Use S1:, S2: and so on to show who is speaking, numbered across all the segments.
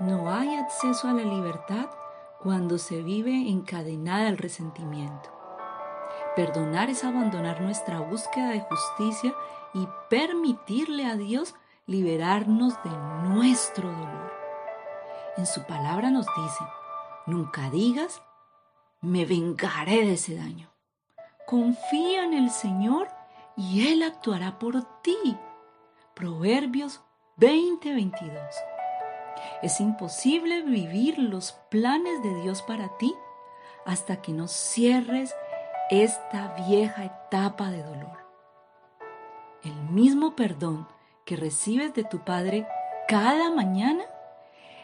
S1: No hay acceso a la libertad cuando se vive encadenada al resentimiento. Perdonar es abandonar nuestra búsqueda de justicia y permitirle a Dios liberarnos de nuestro dolor. En su palabra nos dice, nunca digas, me vengaré de ese daño. Confía en el Señor y Él actuará por ti. Proverbios 20:22. Es imposible vivir los planes de Dios para ti hasta que no cierres esta vieja etapa de dolor. El mismo perdón que recibes de tu Padre cada mañana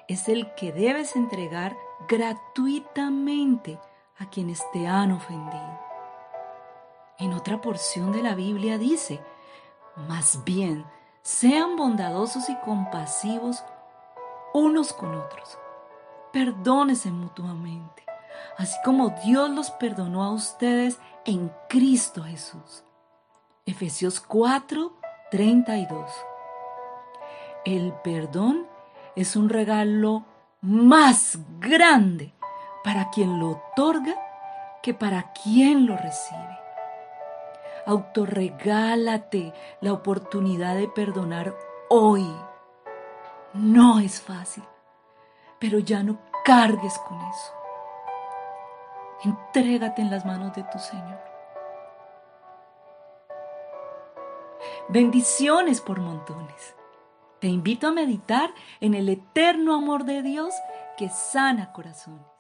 S1: es el que debes entregar gratuitamente a quienes te han ofendido. En otra porción de la Biblia dice, más bien, sean bondadosos y compasivos unos con otros. Perdónense mutuamente, así como Dios los perdonó a ustedes en Cristo Jesús. Efesios 4, 32. El perdón es un regalo más grande para quien lo otorga que para quien lo recibe. Autorregálate la oportunidad de perdonar hoy. No es fácil, pero ya no cargues con eso. Entrégate en las manos de tu Señor. Bendiciones por montones. Te invito a meditar en el eterno amor de Dios que sana corazones.